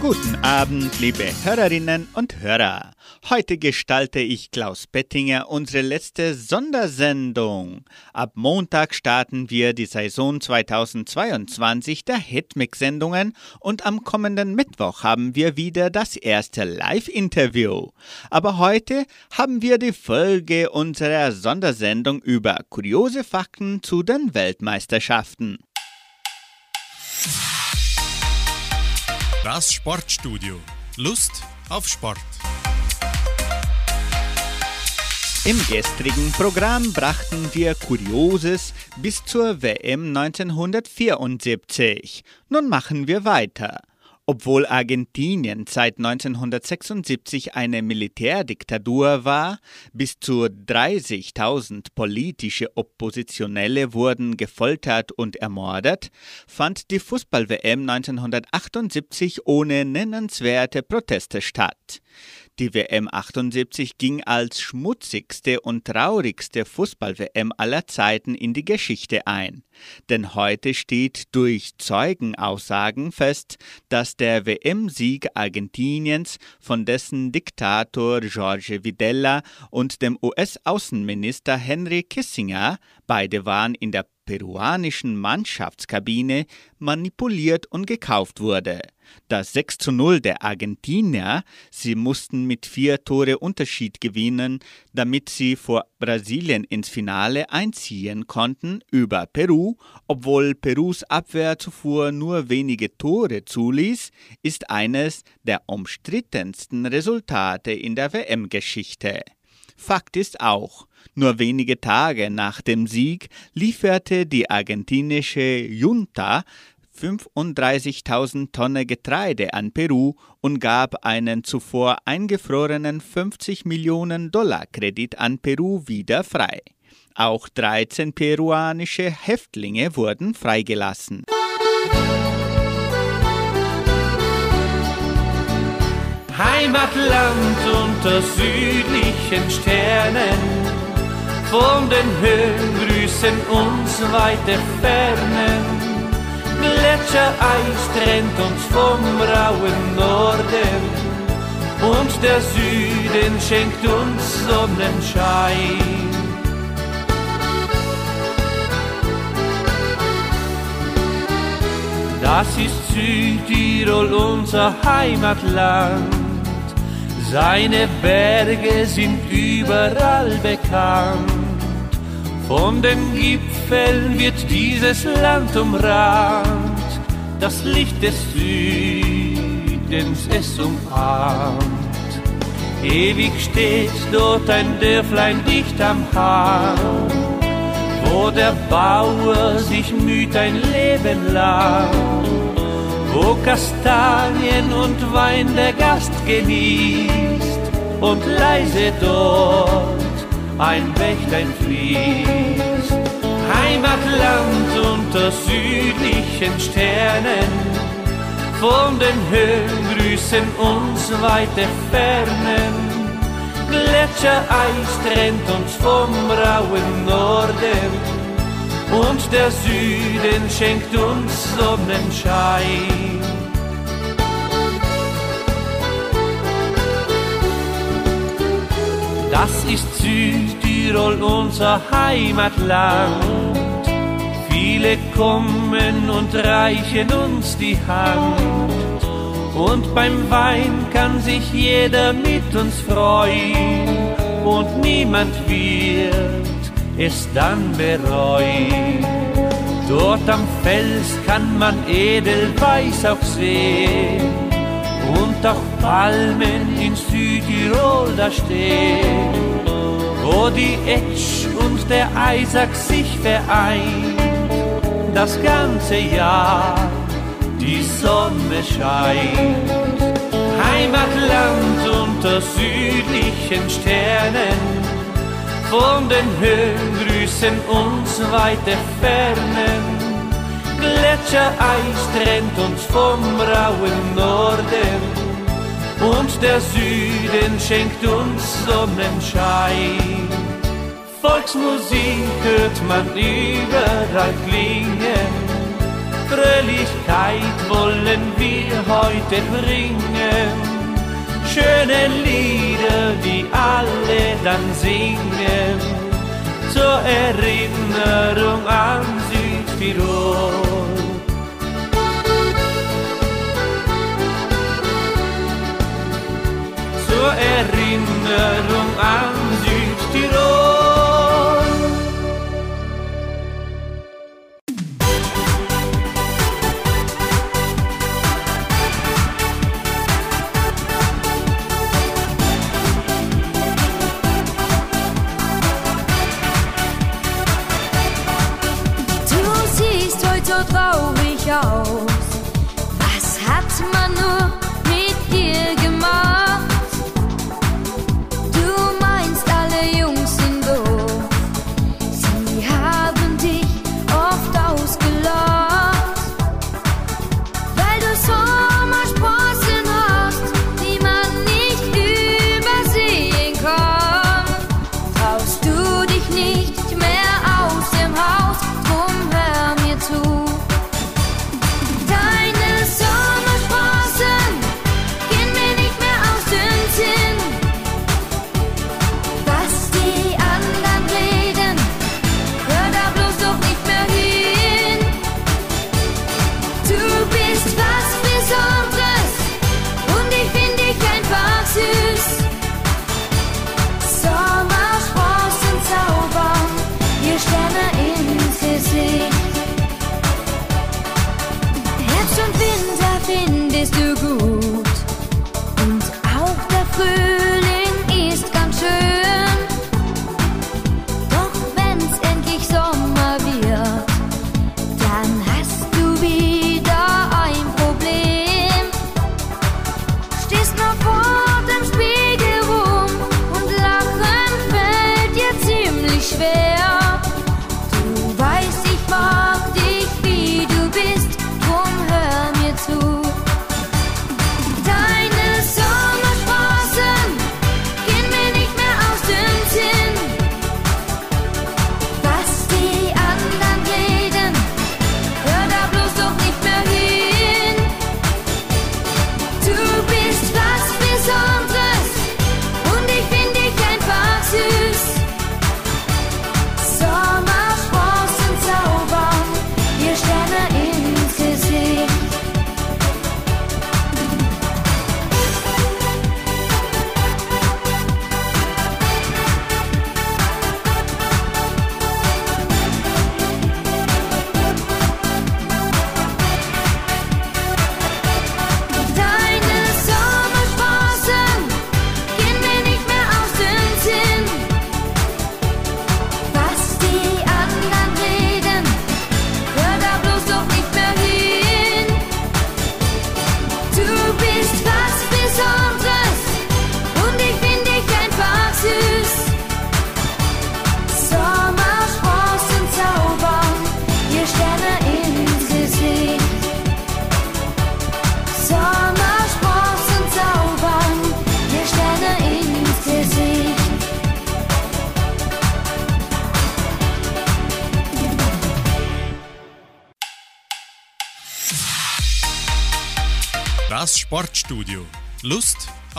Guten Abend, liebe Hörerinnen und Hörer. Heute gestalte ich Klaus Bettinger unsere letzte Sondersendung. Ab Montag starten wir die Saison 2022 der Hitmix-Sendungen und am kommenden Mittwoch haben wir wieder das erste Live-Interview. Aber heute haben wir die Folge unserer Sondersendung über kuriose Fakten zu den Weltmeisterschaften. Das Sportstudio. Lust auf Sport. Im gestrigen Programm brachten wir Kurioses bis zur WM 1974. Nun machen wir weiter. Obwohl Argentinien seit 1976 eine Militärdiktatur war, bis zu 30.000 politische Oppositionelle wurden gefoltert und ermordet, fand die Fußball-WM 1978 ohne nennenswerte Proteste statt. Die WM 78 ging als schmutzigste und traurigste Fußball-WM aller Zeiten in die Geschichte ein. Denn heute steht durch Zeugenaussagen fest, dass der WM-Sieg Argentiniens von dessen Diktator Jorge Videla und dem US-Außenminister Henry Kissinger, beide waren in der peruanischen Mannschaftskabine manipuliert und gekauft wurde. Das 6 zu 0 der Argentinier, sie mussten mit vier Tore Unterschied gewinnen, damit sie vor Brasilien ins Finale einziehen konnten über Peru, obwohl Perus Abwehr zuvor nur wenige Tore zuließ, ist eines der umstrittensten Resultate in der WM-Geschichte. Fakt ist auch, nur wenige Tage nach dem Sieg lieferte die argentinische Junta 35.000 Tonnen Getreide an Peru und gab einen zuvor eingefrorenen 50 Millionen Dollar Kredit an Peru wieder frei. Auch 13 peruanische Häftlinge wurden freigelassen. Heimatland unter südlichen Sternen, von den Höhen grüßen uns weite Fernen Gletschereis trennt uns vom rauen Norden und der Süden schenkt uns Sonnenschein. Das ist Südtirol, unser Heimatland. Seine Berge sind überall bekannt. Von den Gipfeln wird dieses Land umrahmt, das Licht des Südens es umarmt. Ewig steht dort ein Dörflein dicht am Hang, wo der Bauer sich müht ein Leben lang, wo Kastanien und Wein der Gast genießt und leise dort ein Bächlein fließt. Heimatland unter südlichen Sternen, von den Höhen grüßen uns weite Fernen. Gletschereis trennt uns vom rauen Norden und der Süden schenkt uns Sonnenschein. Das ist Südtirol, unser Heimatland. Viele kommen und reichen uns die Hand. Und beim Wein kann sich jeder mit uns freuen. Und niemand wird es dann bereuen. Dort am Fels kann man Edelweiß auch sehen auch Palmen in Südtirol da stehen, wo die Etsch und der Eisack sich vereint, das ganze Jahr die Sonne scheint. Heimatland unter südlichen Sternen, von den Höhen grüßen uns weite Fernen. Gletschereis trennt uns vom rauen Norden und der Süden schenkt uns Sonnenschein. Volksmusik hört man überall klingen. Fröhlichkeit wollen wir heute bringen. Schöne Lieder, die alle dann singen. Zur Erinnerung an Südtirol. Zur Erinnerung an Südtirol.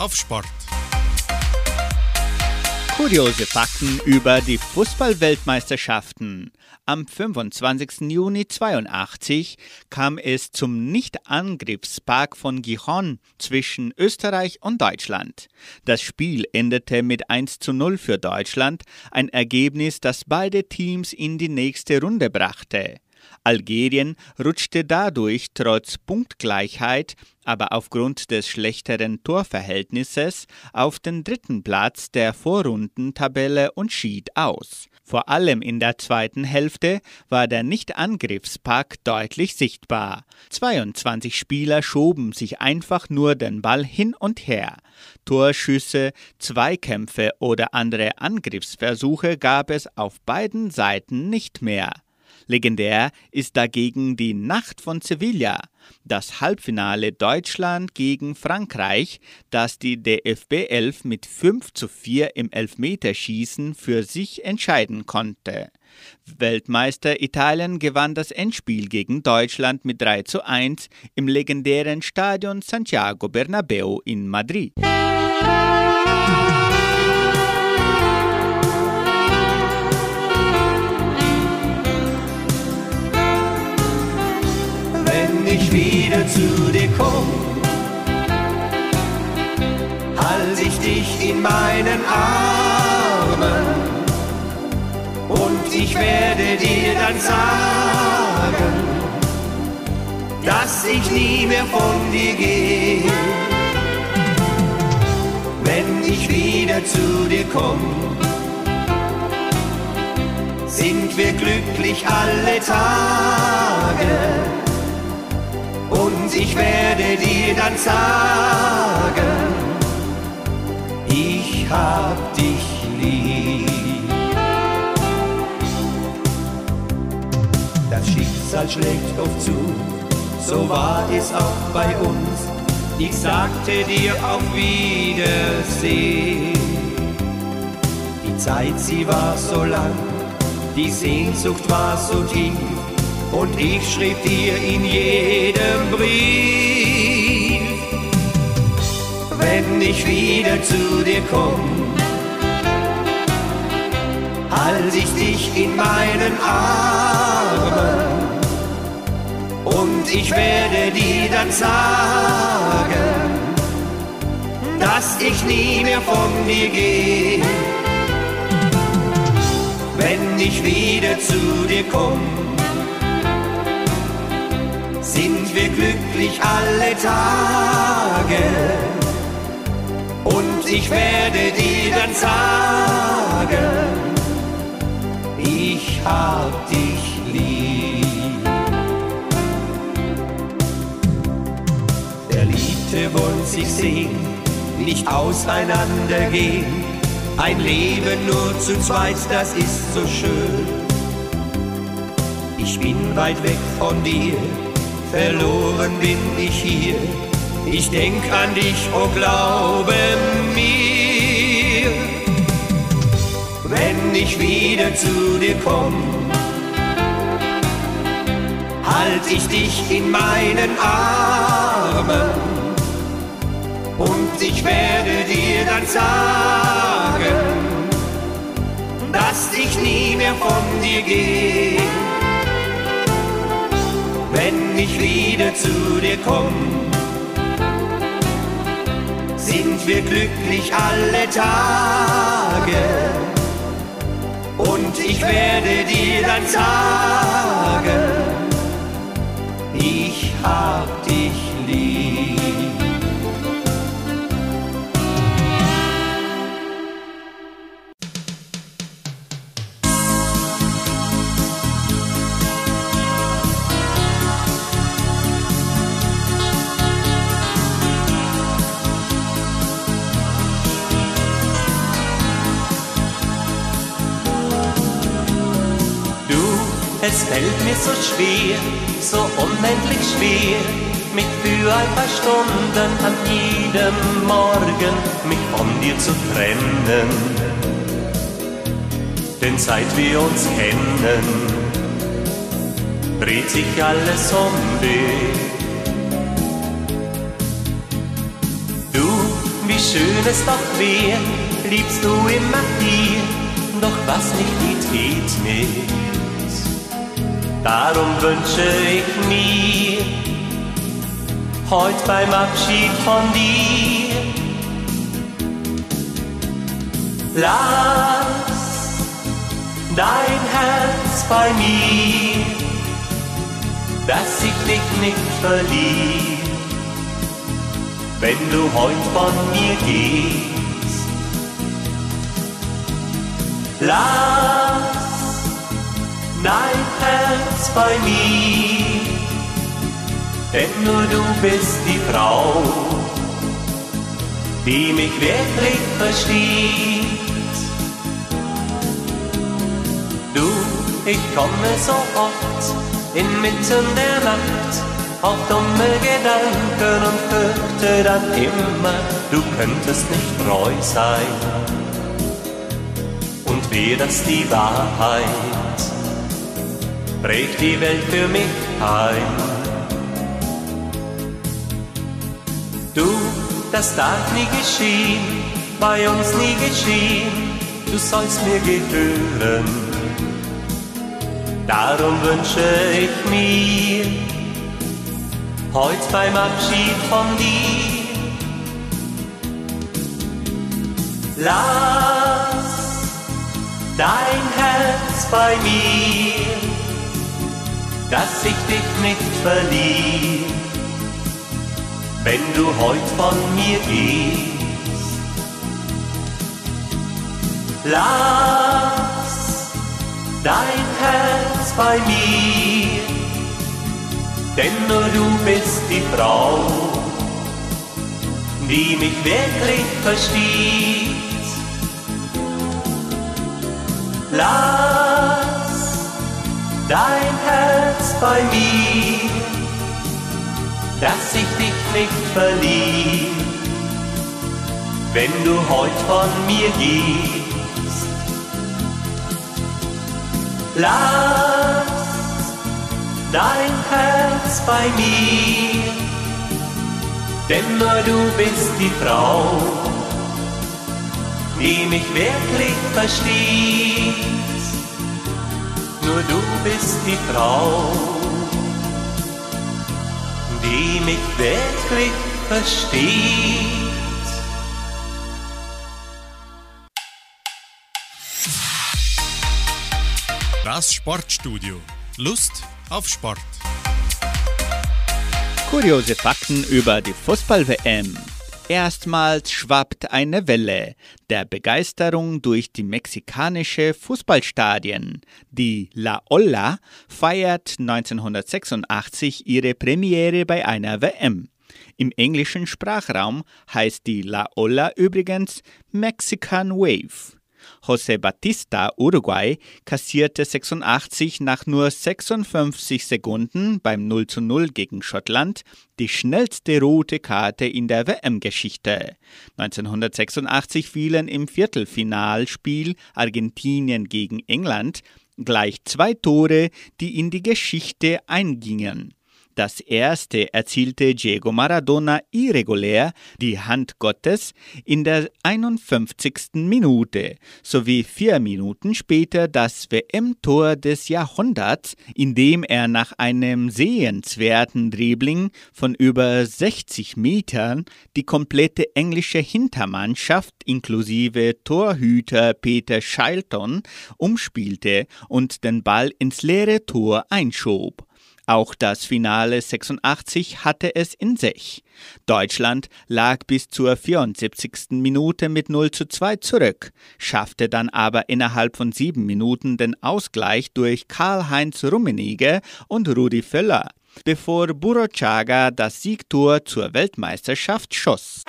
Auf Sport. Kuriose Fakten über die Fußballweltmeisterschaften. Am 25. Juni 82 kam es zum Nicht-Angriffspark von Gijon zwischen Österreich und Deutschland. Das Spiel endete mit 1 zu 0 für Deutschland, ein Ergebnis, das beide Teams in die nächste Runde brachte. Algerien rutschte dadurch trotz Punktgleichheit, aber aufgrund des schlechteren Torverhältnisses auf den dritten Platz der Vorrundentabelle und schied aus. Vor allem in der zweiten Hälfte war der Nicht-Angriffspakt deutlich sichtbar. 22 Spieler schoben sich einfach nur den Ball hin und her. Torschüsse, Zweikämpfe oder andere Angriffsversuche gab es auf beiden Seiten nicht mehr. Legendär ist dagegen die Nacht von Sevilla, das Halbfinale Deutschland gegen Frankreich, das die DFB 11 mit 5 zu 4 im Elfmeterschießen für sich entscheiden konnte. Weltmeister Italien gewann das Endspiel gegen Deutschland mit 3 zu 1 im legendären Stadion Santiago Bernabeu in Madrid. Wieder zu dir komm, halt ich dich in meinen Armen und ich werde dir dann sagen, dass ich nie mehr von dir gehe. Wenn ich wieder zu dir komm, sind wir glücklich alle Tage. Und ich werde dir dann sagen, ich hab dich lieb. Das Schicksal schlägt oft zu, so war es auch bei uns. Ich sagte dir auf Wiedersehen. Die Zeit, sie war so lang, die Sehnsucht war so tief. Und ich schrieb dir in jedem Brief, wenn ich wieder zu dir komm, halt ich dich in meinen Armen und ich werde dir dann sagen, dass ich nie mehr von dir gehe. Wenn ich wieder zu dir komm, sind wir glücklich alle Tage und ich werde dir dann sagen, ich hab dich lieb. Verliebte wollen sich sehen, nicht auseinandergehen. Ein Leben nur zu zweit, das ist so schön. Ich bin weit weg von dir, verloren bin ich hier. Ich denk an dich, oh glaube mir. Wenn ich wieder zu dir komm, halt ich dich in meinen Armen und ich werde dir dann sagen, dass ich nie mehr von dir gehe. Wenn ich wieder zu dir komm, sind wir glücklich alle Tage. Und ich werde dir dann sagen, ich hab es fällt mir so schwer, so unendlich schwer, mich für ein paar Stunden an jedem Morgen mich von dir zu trennen. Denn seit wir uns kennen, dreht sich alles um dich. Du, wie schön es doch wär, liebst du immer hier, doch was nicht geht, geht nicht. Darum wünsche ich mir, heut beim Abschied von dir, lass dein Herz bei mir, dass ich dich nicht verliere wenn du heut von mir gehst. Lass dein Herz bei mir, denn nur du bist die Frau, die mich wirklich versteht. Du, Ich komme so oft inmitten der Nacht auf dumme Gedanken und fürchte dann immer, du könntest nicht treu sein. Und wäre das die Wahrheit, bricht die Welt für mich ein. Du, das darf nie geschehen, bei uns nie geschehen, du sollst mir gehören. Darum wünsche ich mir heute beim Abschied von dir, lass dein Herz bei mir, dass ich dich nicht verliere wenn du heut von mir gehst. Lass dein Herz bei mir, denn nur du bist die Frau, die mich wirklich versteht. Lass dein Herz bei mir, dass ich dich nicht verlieb, wenn du heut von mir gehst. Lass dein Herz bei mir, denn nur du bist die Frau, die mich wirklich versteht. Nur du bist die Frau, die mich wirklich versteht. Das Sportstudio. Lust auf Sport. Kuriose Fakten über die Fußball-WM. Erstmals schwappt eine Welle der Begeisterung durch die mexikanische Fußballstadien. Die La Olla feiert 1986 ihre Premiere bei einer WM. Im englischen Sprachraum heißt die La Olla übrigens Mexican Wave. José Batista, Uruguay, kassierte 86 nach nur 56 Sekunden beim 0 zu 0 gegen Schottland die schnellste rote Karte in der WM-Geschichte. 1986 fielen im Viertelfinalspiel Argentinien gegen England gleich zwei Tore, die in die Geschichte eingingen. Das erste erzielte Diego Maradona irregulär die Hand Gottes in der 51. Minute sowie vier Minuten später das WM-Tor des Jahrhunderts, indem er nach einem sehenswerten Dribbling von über 60 Metern die komplette englische Hintermannschaft inklusive Torhüter Peter Shilton umspielte und den Ball ins leere Tor einschob. Auch das Finale 86 hatte es in sich. Deutschland lag bis zur 74. Minute mit 0 zu 2 zurück, schaffte dann aber innerhalb von sieben Minuten den Ausgleich durch Karl-Heinz Rummenigge und Rudi Völler, bevor Burochaga das Siegtor zur Weltmeisterschaft schoss.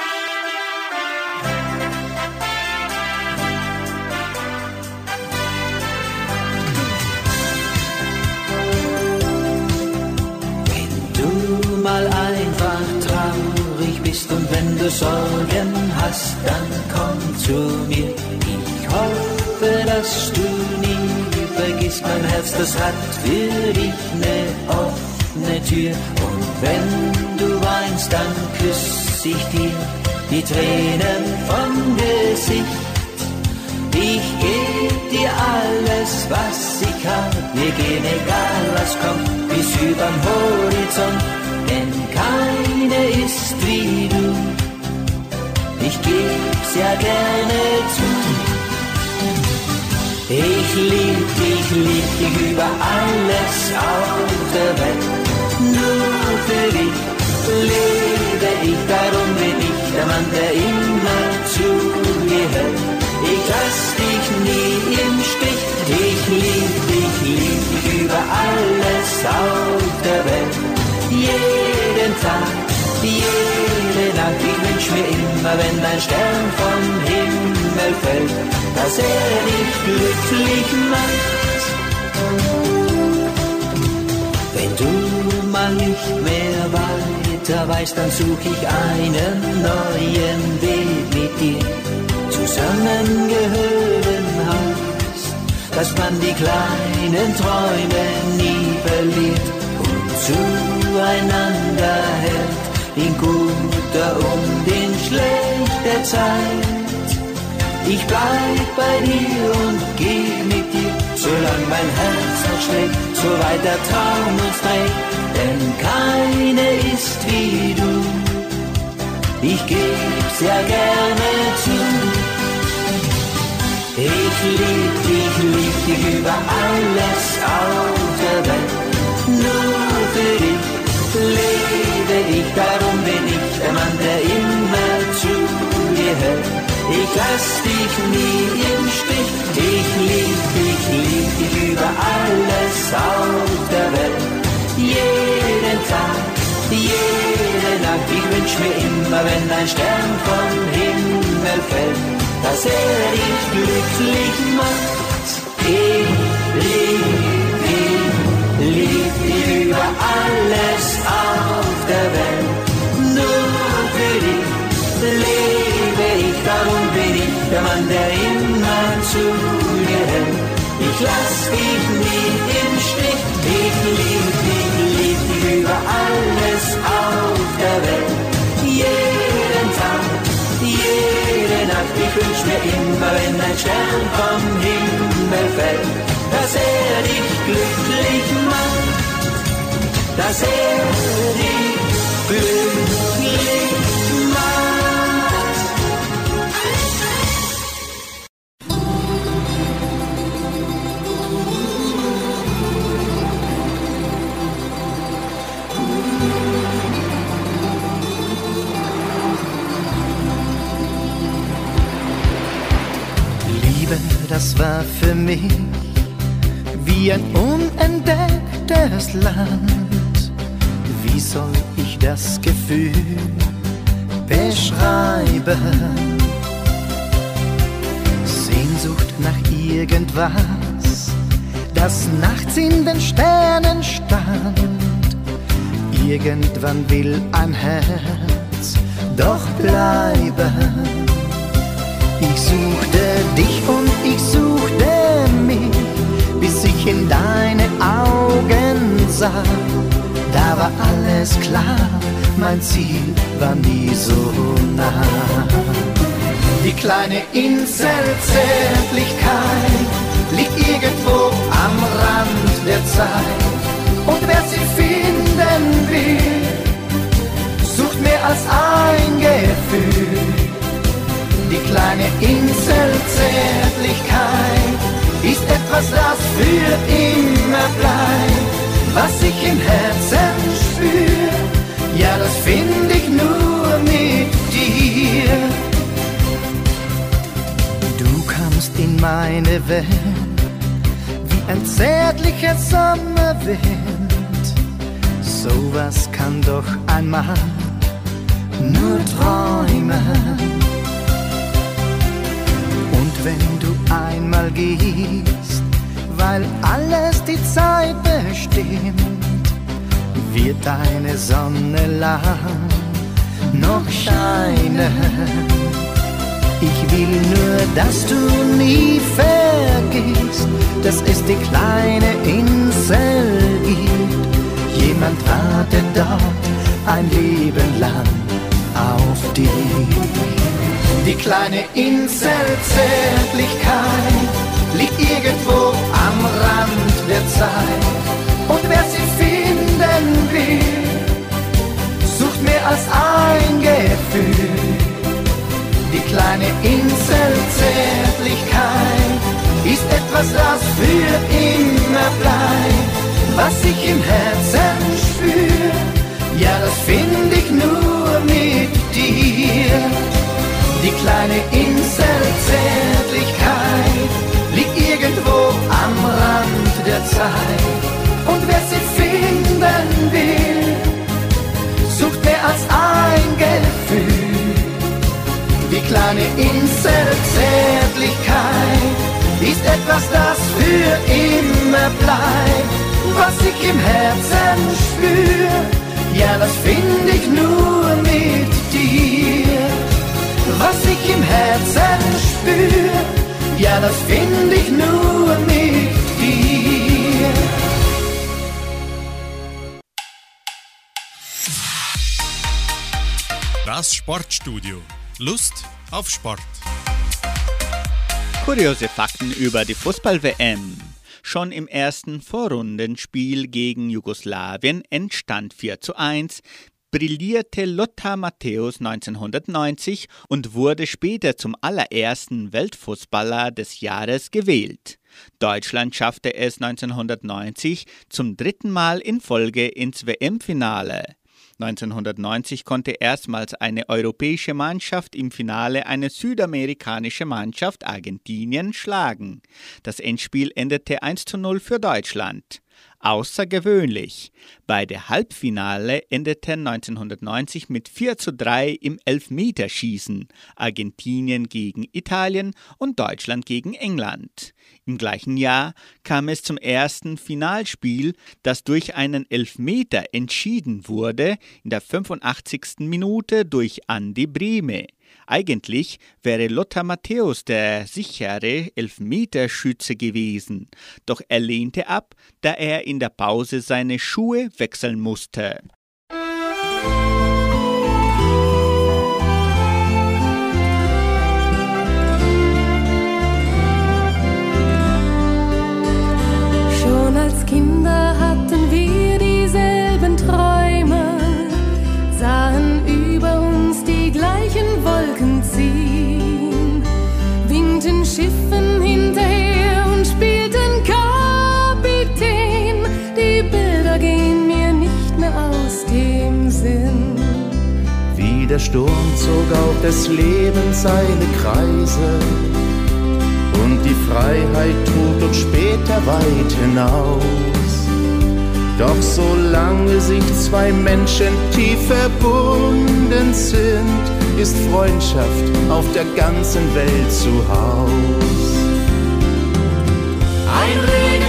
Sorgen hast, dann komm zu mir. Ich hoffe, dass du nie vergisst, mein Herz, das hat für dich eine offene Tür. Und wenn du weinst, dann küss ich dir die Tränen vom Gesicht. Ich geb dir alles, was ich hab, mir gehen egal was kommt, bis übern Horizont denn keine ist wie du. Ich geb's ja gerne zu. Ich lieb dich, lieb dich über alles auf der Welt. Nur für dich lebe ich, darum bin ich der Mann, der immer zu dir hält. Ich lass dich nie im Stich, ich lieb dich, lieb dich über alles auf der Welt jeden Tag, jede Nacht. Ich wünsch mir immer, wenn ein Stern vom Himmel fällt, dass er dich glücklich macht. Wenn du mal nicht mehr weiter weißt, dann such ich einen neuen Weg mit dir. Zusammengehören heißt, dass man die kleinen Träume nie verliert und zueinander hält in guter und in schlechter Zeit. Ich bleib bei dir und geh mit dir, solange mein Herz noch schlägt, so weit der Traum uns trägt, denn keine ist wie du. Ich geb's ja gerne zu. Ich lieb dich, lieb dich über alles auf der Welt. Nur für dich lebe ich, darum bin ich der Mann, der immer zu dir hält. Ich lass dich nie im Stich, ich lieb dich, lieb dich über alles auf der Welt. Jeden Tag, jede Nacht, ich wünsch mir immer, wenn ein Stern vom Himmel fällt, dass er dich glücklich macht. Ich lieb lieb dich über alles auf der Welt. Nur für dich lebe ich, darum bin ich der Mann, der immer zu dir hält. Ich lass dich nie im Stich, ich lieb dich, lieb dich über alles auf der Welt. Jeden Tag, jede Nacht, ich wünsch mir immer, wenn ein Stern vom Himmel fällt, dass er dich glücklich macht, dass er dich glücklich macht. Liebe, das war für mich wie ein unentdecktes Land. Wie soll ich das Gefühl beschreiben? Sehnsucht nach irgendwas, das nachts in den Sternen stand. Irgendwann will ein Herz doch bleiben. Ich suchte dich und ich suchte mich, bis ich in deine Augen sah. Da war alles klar, mein Ziel war nie so nah. Die kleine Insel Zärtlichkeit liegt irgendwo am Rand der Zeit. Und wer sie finden will, sucht mehr als ein Gefühl. Die kleine Insel Zärtlichkeit etwas, das für immer bleibt. Was ich im Herzen spür, ja, das finde ich nur mit dir. Du kamst in meine Welt wie ein zärtlicher Sommerwind. Sowas kann doch einmal nur träumen. Wenn du einmal gehst, weil alles die Zeit bestimmt, wird deine Sonne lang noch scheinen. Ich will nur, dass du nie vergisst, dass es die kleine Insel gibt. Jemand wartet dort ein Leben lang auf dich. Die kleine Insel Zärtlichkeit liegt irgendwo am Rand der Zeit. Und wer sie finden will, sucht mehr als ein Gefühl. Die kleine Insel Zärtlichkeit ist etwas, das für immer bleibt. Was ich im Herzen spür, ja, das finde ich nur. Die kleine Insel Zärtlichkeit liegt irgendwo am Rand der Zeit. Und wer sie finden will, sucht mehr als ein Gefühl. Die kleine Insel Zärtlichkeit ist etwas, das für immer bleibt. was ich im Herzen spür, ja, das find ich nur mit dir. Was ich im Herzen spür, ja, das find ich nur mit dir. Das Sportstudio. Lust auf Sport. Kuriose Fakten über die Fußball-WM. Schon im ersten Vorrundenspiel gegen Jugoslawien entstand 4 zu 1, brillierte Lothar Matthäus 1990 und wurde später zum allerersten Weltfußballer des Jahres gewählt. Deutschland schaffte es 1990 zum dritten Mal in Folge ins WM-Finale. 1990 konnte erstmals eine europäische Mannschaft im Finale eine südamerikanische Mannschaft Argentinien schlagen. Das Endspiel endete 1 zu 0 für Deutschland außergewöhnlich. Beide Halbfinale endeten 1990 mit 4 zu 3 im Elfmeterschießen, Argentinien gegen Italien und Deutschland gegen England. Im gleichen Jahr kam es zum ersten Finalspiel, das durch einen Elfmeter entschieden wurde, in der 85. Minute durch Andi Brehme. Eigentlich wäre Lothar Matthäus der sichere Elfmeterschütze gewesen, doch er lehnte ab, da er in der Pause seine Schuhe wechseln musste. Sturm zog auch des Lebens seine Kreise und die Freiheit trug uns später weit hinaus. Doch solange sich zwei Menschen tief verbunden sind, ist Freundschaft auf der ganzen Welt zu Haus. Ein Regenbogen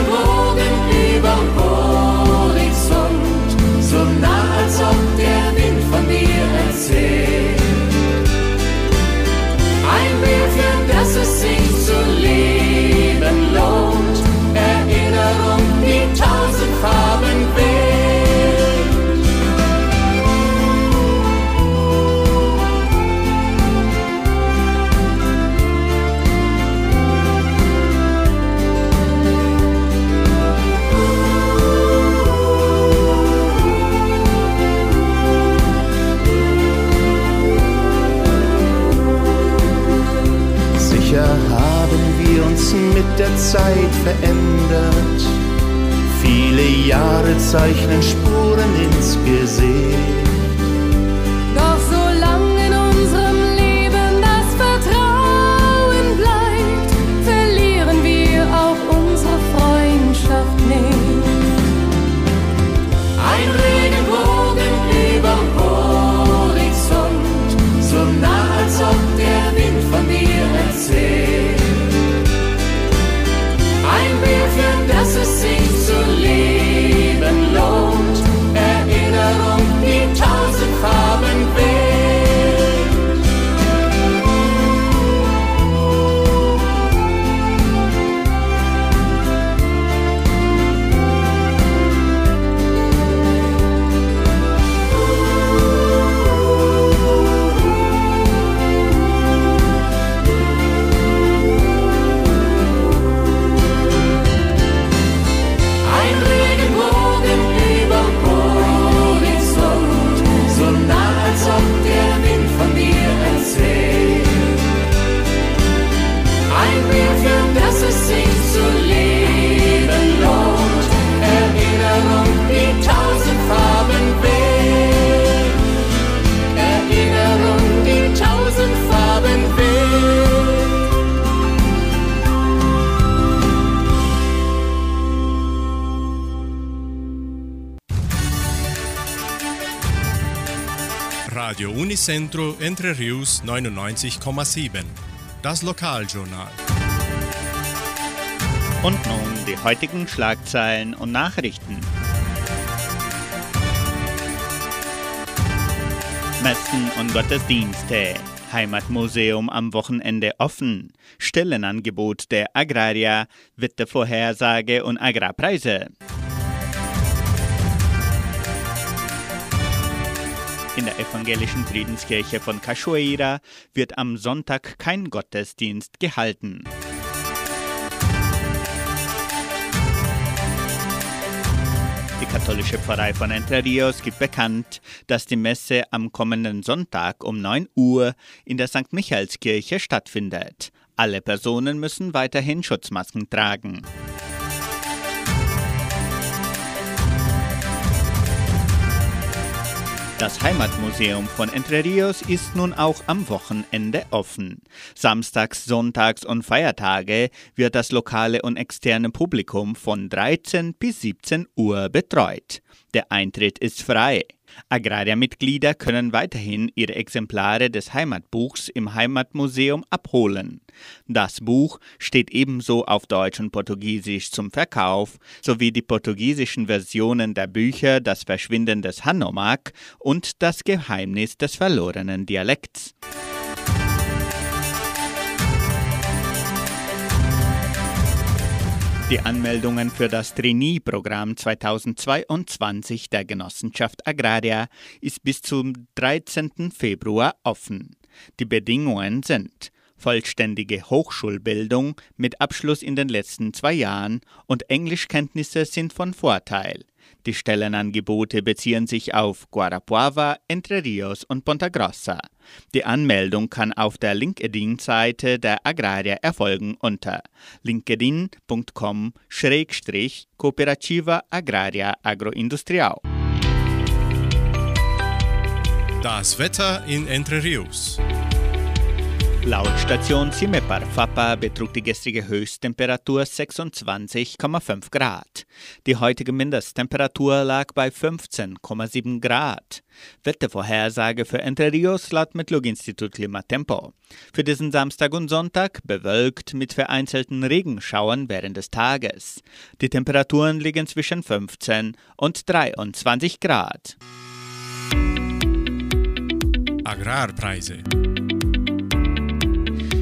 Radio Unicentro Entre Rius 99,7. Das Lokaljournal. Und nun die heutigen Schlagzeilen und Nachrichten. Messen und Gottesdienste. Heimatmuseum am Wochenende offen. Stellenangebot der Agraria, Wettervorhersage und Agrarpreise. In der evangelischen Friedenskirche von Cachoeira wird am Sonntag kein Gottesdienst gehalten. Die katholische Pfarrei von Entre Rios gibt bekannt, dass die Messe am kommenden Sonntag um 9 Uhr in der St. Michaelskirche stattfindet. Alle Personen müssen weiterhin Schutzmasken tragen. Das Heimatmuseum von Entre Rios ist nun auch am Wochenende offen. Samstags, Sonntags und Feiertage wird das lokale und externe Publikum von 13 bis 17 Uhr betreut. Der Eintritt ist frei. Agraria-Mitglieder können weiterhin ihre Exemplare des Heimatbuchs im Heimatmuseum abholen. Das Buch steht ebenso auf Deutsch und Portugiesisch zum Verkauf, sowie die portugiesischen Versionen der Bücher Das Verschwinden des Hanomag und Das Geheimnis des verlorenen Dialekts. Die Anmeldungen für das Trainee-Programm 2022 der Genossenschaft Agraria ist bis zum 13. Februar offen. Die Bedingungen sind vollständige Hochschulbildung mit Abschluss in den letzten zwei Jahren und Englischkenntnisse sind von Vorteil. Die Stellenangebote beziehen sich auf Guarapuava, Entre Rios und Ponta Grossa. Die Anmeldung kann auf der LinkedIn-Seite der Agraria erfolgen unter linkedin.com-cooperativa agraria agroindustrial. Das Wetter in Entre Rios. Laut Station Cimepar Fapa betrug die gestrige Höchsttemperatur 26,5 Grad. Die heutige Mindesttemperatur lag bei 15,7 Grad. Wettervorhersage für Entre Rios laut Metlog-Institut Klimatempo. Für diesen Samstag und Sonntag bewölkt mit vereinzelten Regenschauern während des Tages. Die Temperaturen liegen zwischen 15 und 23 Grad. Agrarpreise.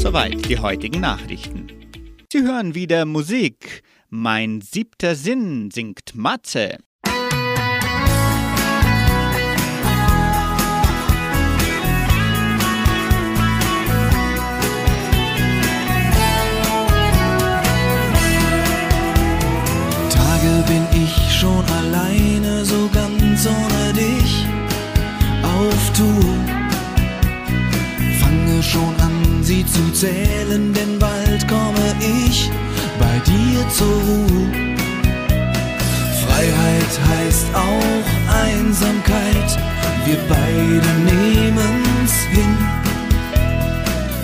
Soweit die heutigen Nachrichten. Sie hören wieder Musik. Mein siebter Sinn singt Matze. Sie zu zählen, denn bald komme ich bei dir zur Ruhe. Freiheit heißt auch Einsamkeit, wir beide nehmen's hin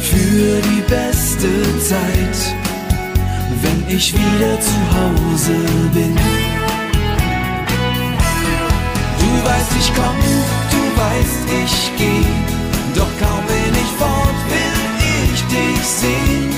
für die beste Zeit wenn ich wieder zu Hause bin. Du weißt, ich komm, du weißt, ich geh, doch kaum ich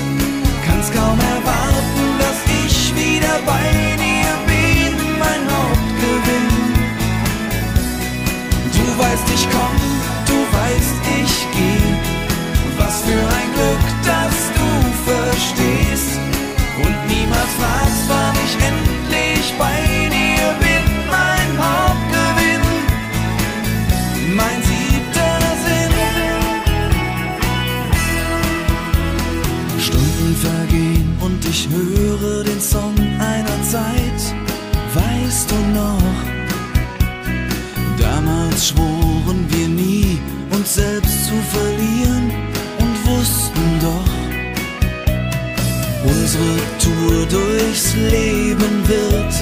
durchs Leben wird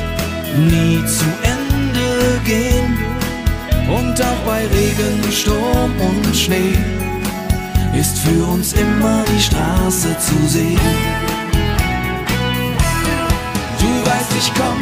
nie zu Ende gehen. Und auch bei Regen, Sturm und Schnee ist für uns immer die Straße zu sehen. Du weißt, ich komm,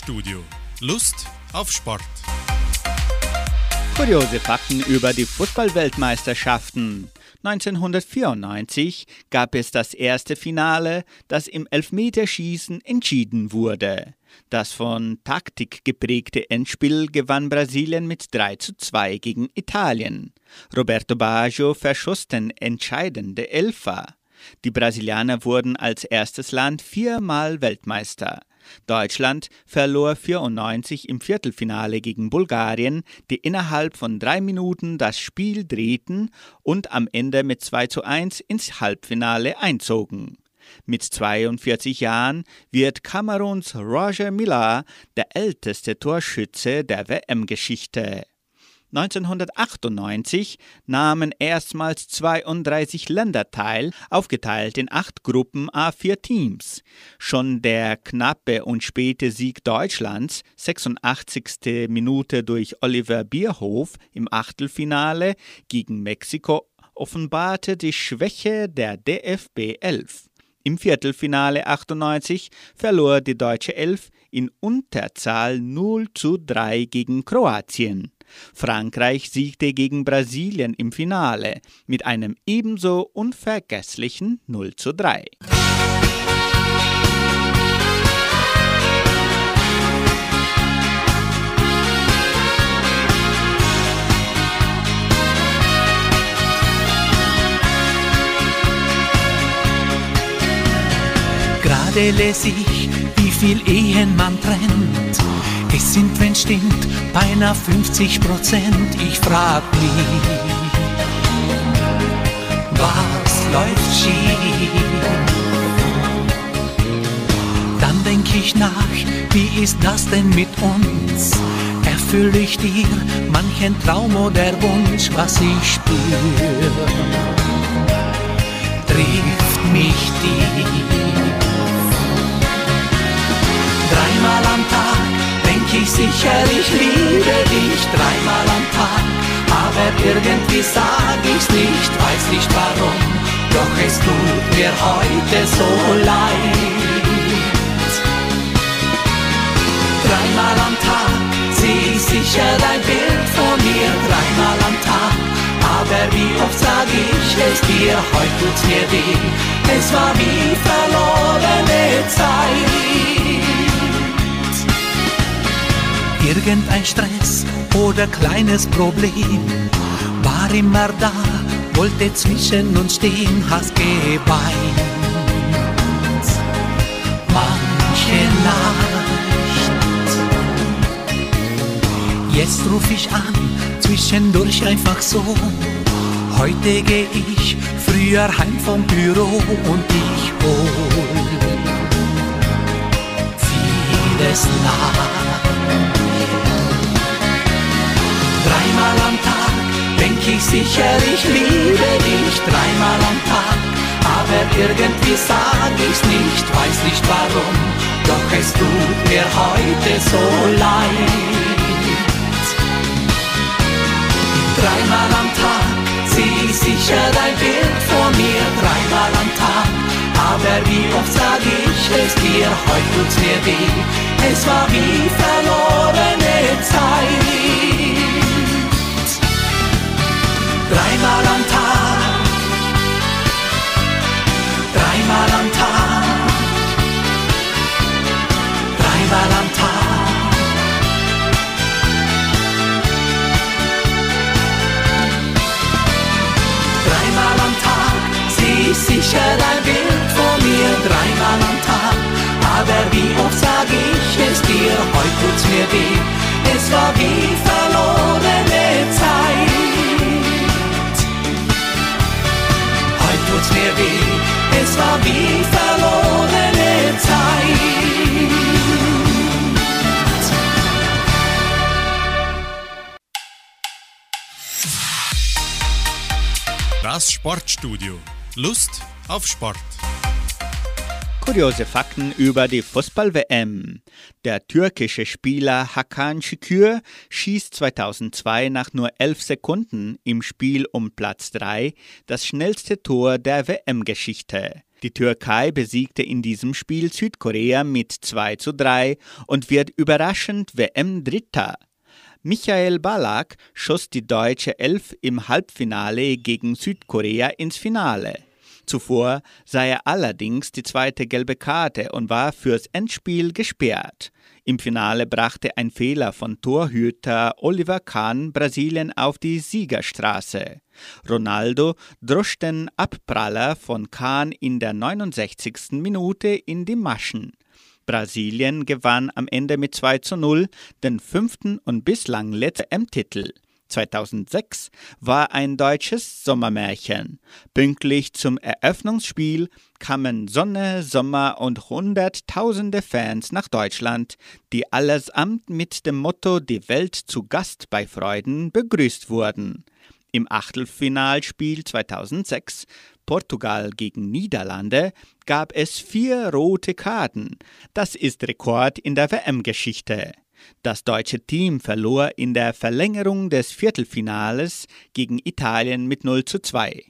Sportstudio. Lust auf Sport. Kuriose Fakten über die Fußballweltmeisterschaften. 1994 gab es das erste Finale, das im Elfmeterschießen entschieden wurde. Das von Taktik geprägte Endspiel gewann Brasilien mit 3 zu 2 gegen Italien. Roberto Baggio verschoss den entscheidende Elfer. Die Brasilianer wurden als erstes Land viermal Weltmeister. Deutschland verlor 94 im Viertelfinale gegen Bulgarien, die innerhalb von drei Minuten das Spiel drehten und am Ende mit 2 zu 1 ins Halbfinale einzogen. Mit 42 Jahren wird Kameruns Roger Miller der älteste Torschütze der WM-Geschichte. 1998 nahmen erstmals 32 Länder teil, aufgeteilt in acht Gruppen A4 Teams. Schon der knappe und späte Sieg Deutschlands, 86. Minute durch Oliver Bierhof im Achtelfinale gegen Mexiko, offenbarte die Schwäche der DFB 11. Im Viertelfinale 98 verlor die deutsche Elf in Unterzahl 0 zu 3 gegen Kroatien. Frankreich siegte gegen Brasilien im Finale mit einem ebenso unvergesslichen 0 zu 3. Gerade lese ich, wie viel Ehen man trennt. Es sind, wenn stimmt, beinahe 50 Prozent. Ich frag mich, was läuft schief? Dann denk ich nach, wie ist das denn mit uns? Erfüll ich dir manchen Traum oder Wunsch, was ich spür? Trifft mich tief. Dreimal am Tag ich sicher, ich liebe dich. Dreimal am Tag, aber irgendwie sag ich's nicht, weiß nicht warum. Doch es tut mir heute so leid. Dreimal am Tag seh ich sicher dein Bild von mir. Dreimal am Tag, aber wie oft sag ich es dir, heute tut's mir weh. Es war wie verlorene Zeit. Irgendein Stress oder kleines Problem war immer da, wollte zwischen uns stehen, hast geweint. Manche Nacht. Jetzt ruf ich an, zwischendurch einfach so. Heute geh ich früher heim vom Büro und ich hol vieles nach. Dreimal am Tag denk ich sicher, ich liebe dich. Dreimal am Tag, aber irgendwie sag ich's nicht, weiß nicht warum. Doch es tut mir heute so leid. Dreimal am Tag zieh ich sicher dein Bild vor mir. Dreimal am Tag, aber wie oft sag ich es dir, heute tut's mir weh. Es war wie verlorene Lust auf Sport. Kuriose Fakten über die Fußball-WM. Der türkische Spieler Hakan Şükür schießt 2002 nach nur 11 Sekunden im Spiel um Platz 3 das schnellste Tor der WM-Geschichte. Die Türkei besiegte in diesem Spiel Südkorea mit 2 zu 3 und wird überraschend WM-Dritter. Michael Ballack schoss die deutsche Elf im Halbfinale gegen Südkorea ins Finale. Zuvor sah er allerdings die zweite gelbe Karte und war fürs Endspiel gesperrt. Im Finale brachte ein Fehler von Torhüter Oliver Kahn Brasilien auf die Siegerstraße. Ronaldo drosch den Abpraller von Kahn in der 69. Minute in die Maschen. Brasilien gewann am Ende mit 2 zu 0 den fünften und bislang letzten M-Titel. 2006 war ein deutsches Sommermärchen. Pünktlich zum Eröffnungsspiel kamen Sonne, Sommer und hunderttausende Fans nach Deutschland, die allesamt mit dem Motto Die Welt zu Gast bei Freuden begrüßt wurden. Im Achtelfinalspiel 2006 Portugal gegen Niederlande gab es vier rote Karten. Das ist Rekord in der WM-Geschichte. Das deutsche Team verlor in der Verlängerung des Viertelfinales gegen Italien mit 0 zu 2.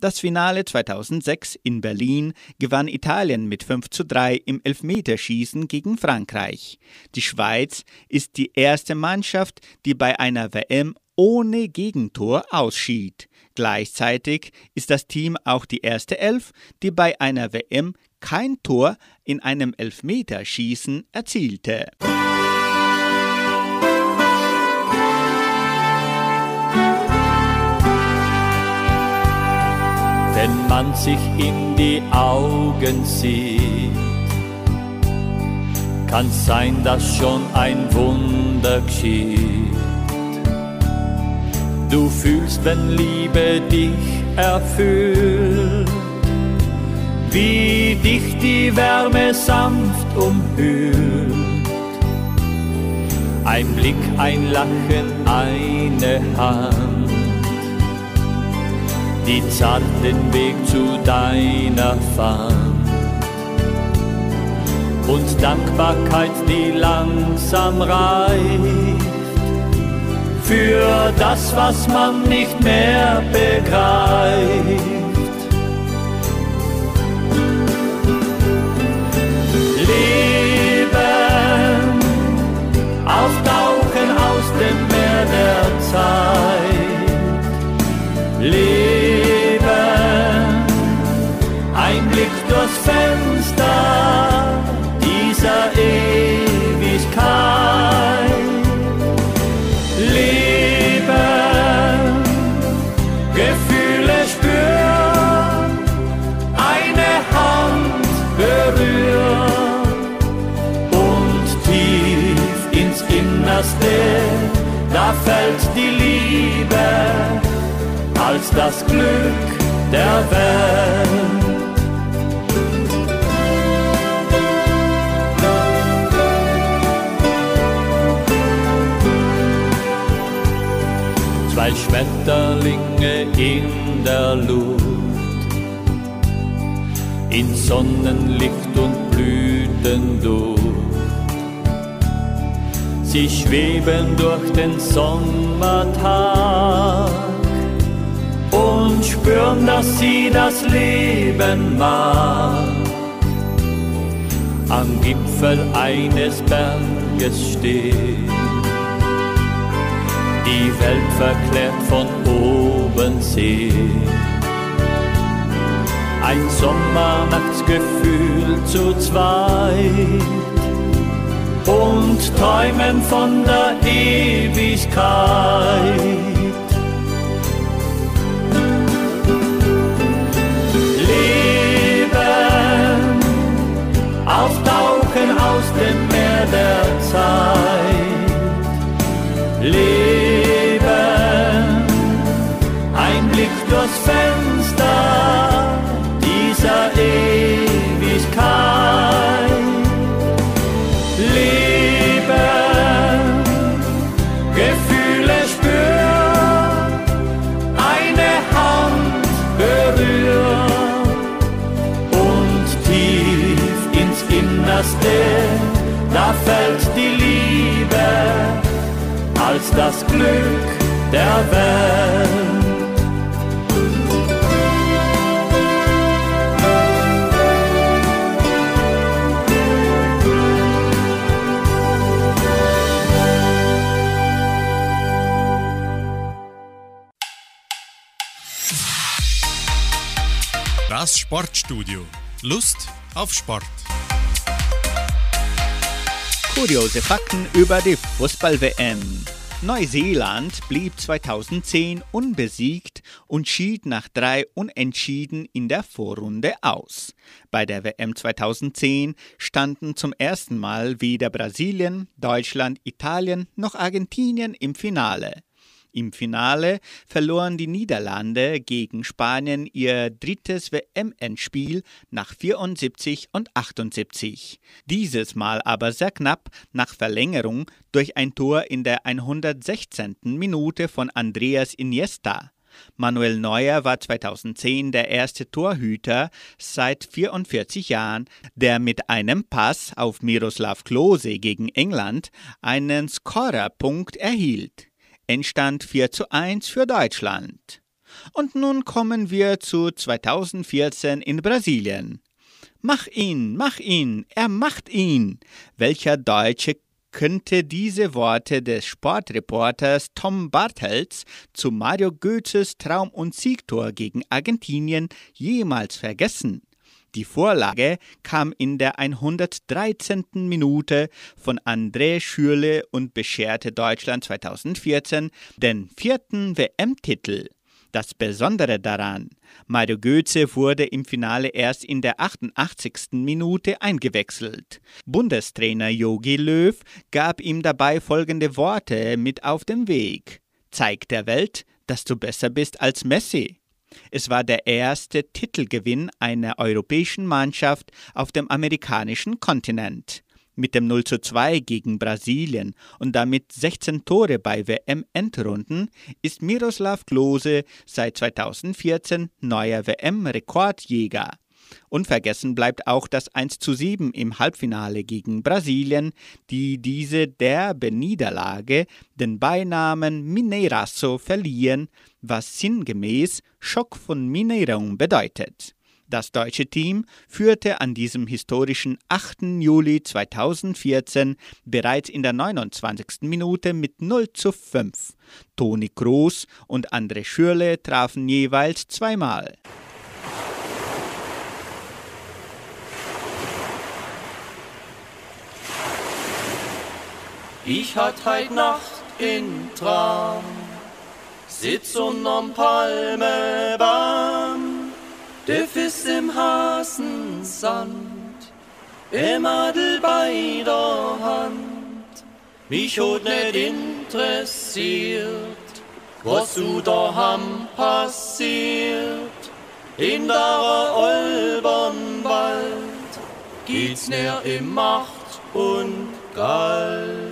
Das Finale 2006 in Berlin gewann Italien mit 5 zu 3 im Elfmeterschießen gegen Frankreich. Die Schweiz ist die erste Mannschaft, die bei einer WM ohne Gegentor ausschied. Gleichzeitig ist das Team auch die erste Elf, die bei einer WM kein Tor in einem Elfmeterschießen erzielte. wenn man sich in die Augen sieht, kann sein, dass schon ein Wunder geschieht. Du fühlst, wenn Liebe dich erfüllt, wie dich die Wärme sanft umhüllt. Ein Blick, ein Lachen, eine Hand die zart den Weg zu deiner fand. Und Dankbarkeit, die langsam reift, für das, was man nicht mehr begreift. Glück der Welt. Zwei Schmetterlinge in der Luft, in Sonnenlicht und Blütenduft. Sie schweben durch den Sommertag spüren, dass sie das Leben mag. Am Gipfel eines Berges steht, die Welt verklärt von oben sehen. Ein Sommernachtsgefühl zu zweit und träumen von der Ewigkeit. Aus dem Meer der Zeit. Leben, ein Blick durchs Fenster das Glück der Welt. Das Sportstudio. Lust auf Sport. Kuriose Fakten über die Fußball-WM. Neuseeland blieb 2010 unbesiegt und schied nach drei Unentschieden in der Vorrunde aus. Bei der WM 2010 standen zum ersten Mal weder Brasilien, Deutschland, Italien noch Argentinien im Finale. Im Finale verloren die Niederlande gegen Spanien ihr drittes WM-Endspiel nach 74 und 78. Dieses Mal aber sehr knapp nach Verlängerung durch ein Tor in der 116. Minute von Andreas Iniesta. Manuel Neuer war 2010 der erste Torhüter seit 44 Jahren, der mit einem Pass auf Miroslav Klose gegen England einen Scorerpunkt erhielt. Endstand 4 zu 1 für Deutschland. Und nun kommen wir zu 2014 in Brasilien. Mach ihn, mach ihn, er macht ihn. Welcher Deutsche könnte diese Worte des Sportreporters Tom Bartels zu Mario Goethes Traum- und Siegtor gegen Argentinien jemals vergessen? Die Vorlage kam in der 113. Minute von André Schürle und bescherte Deutschland 2014 den vierten WM-Titel. Das Besondere daran, Mario Götze wurde im Finale erst in der 88. Minute eingewechselt. Bundestrainer Jogi Löw gab ihm dabei folgende Worte mit auf den Weg. Zeig der Welt, dass du besser bist als Messi. Es war der erste Titelgewinn einer europäischen Mannschaft auf dem amerikanischen Kontinent. Mit dem 0 zu 2 gegen Brasilien und damit 16 Tore bei WM-Endrunden ist Miroslav Klose seit 2014 neuer WM-Rekordjäger. Unvergessen bleibt auch das 1 zu 7 im Halbfinale gegen Brasilien, die diese derbe Niederlage den Beinamen Mineirazo verliehen, was sinngemäß Schock von Mineirão bedeutet. Das deutsche Team führte an diesem historischen 8. Juli 2014 bereits in der 29. Minute mit 0 zu 5. Toni Kroos und André Schürle trafen jeweils zweimal. Ich hatt heut Nacht in Traum, sitz unterm Palmebaum, der Fiss im Hasensand, im Adel bei der Hand. Mich hat nicht interessiert, was du daheim passiert. In der Olbernwald geht's näher im Macht und Galt.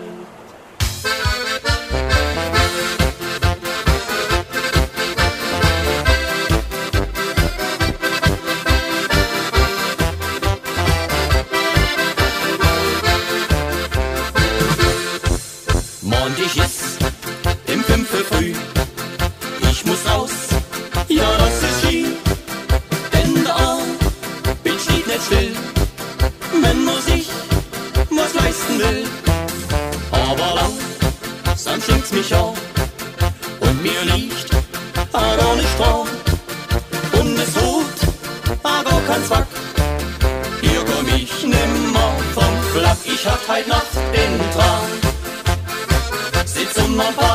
Langsam schimpft's mich an und mir liegt a gar nicht. Und es tut a gar kein Zwack. Hier komm ich nimmer vom Flack, ich hab heut Nacht den Traum sitz um am Palmebahn.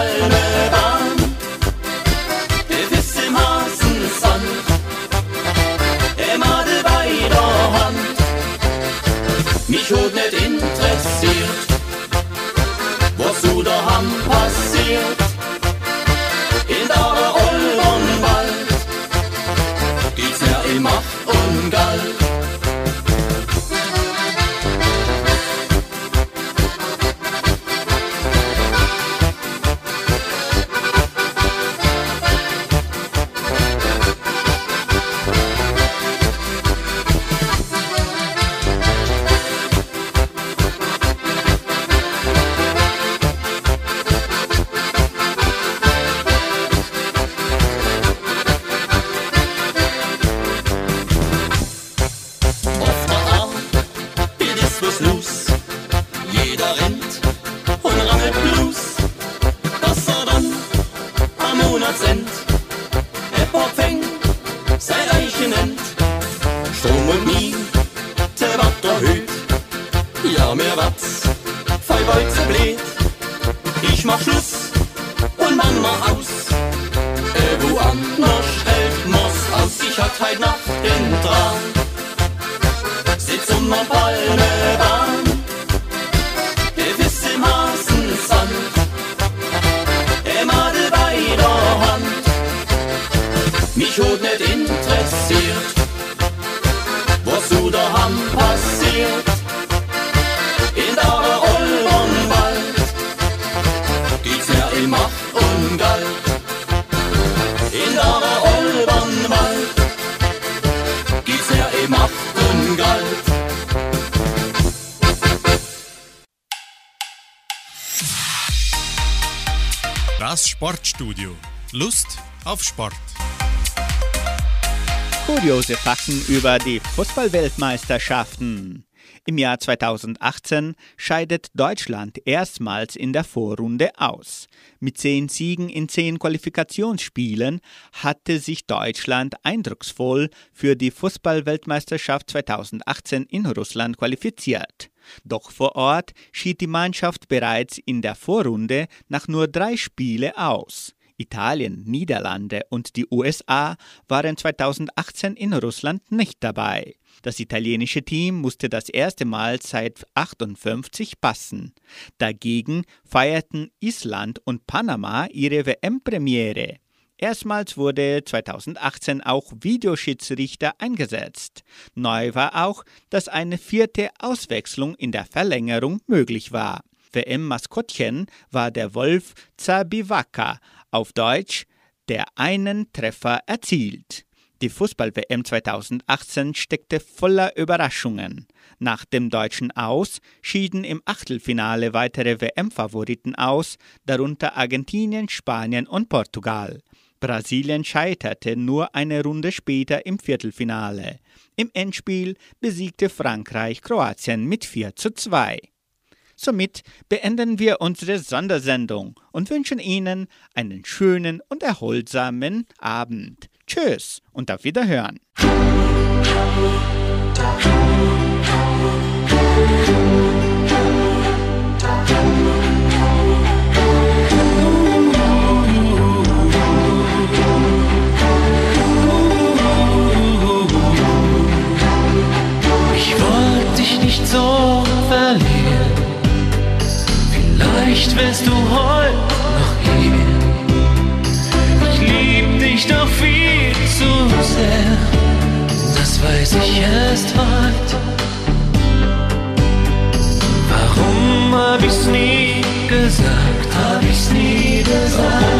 Auf Sport. Kuriose Fakten über die Fußballweltmeisterschaften. Im Jahr 2018 scheidet Deutschland erstmals in der Vorrunde aus. Mit zehn Siegen in zehn Qualifikationsspielen hatte sich Deutschland eindrucksvoll für die Fußballweltmeisterschaft 2018 in Russland qualifiziert. Doch vor Ort schied die Mannschaft bereits in der Vorrunde nach nur drei Spiele aus. Italien, Niederlande und die USA waren 2018 in Russland nicht dabei. Das italienische Team musste das erste Mal seit 58 passen. Dagegen feierten Island und Panama ihre WM-Premiere. Erstmals wurde 2018 auch Videoschiedsrichter eingesetzt. Neu war auch, dass eine vierte Auswechslung in der Verlängerung möglich war. WM-Maskottchen war der Wolf Zabiwaka, auf Deutsch, der einen Treffer erzielt. Die Fußball-WM 2018 steckte voller Überraschungen. Nach dem deutschen Aus schieden im Achtelfinale weitere WM-Favoriten aus, darunter Argentinien, Spanien und Portugal. Brasilien scheiterte nur eine Runde später im Viertelfinale. Im Endspiel besiegte Frankreich Kroatien mit 4 zu 2. Somit beenden wir unsere Sondersendung und wünschen Ihnen einen schönen und erholsamen Abend. Tschüss und auf Wiederhören. Ich wollte dich nicht so Vielleicht wirst du heute noch gehen. Ich lieb dich doch viel zu sehr. Das weiß ich erst heute. Warum hab ich's nie gesagt? Hab ich's nie gesagt?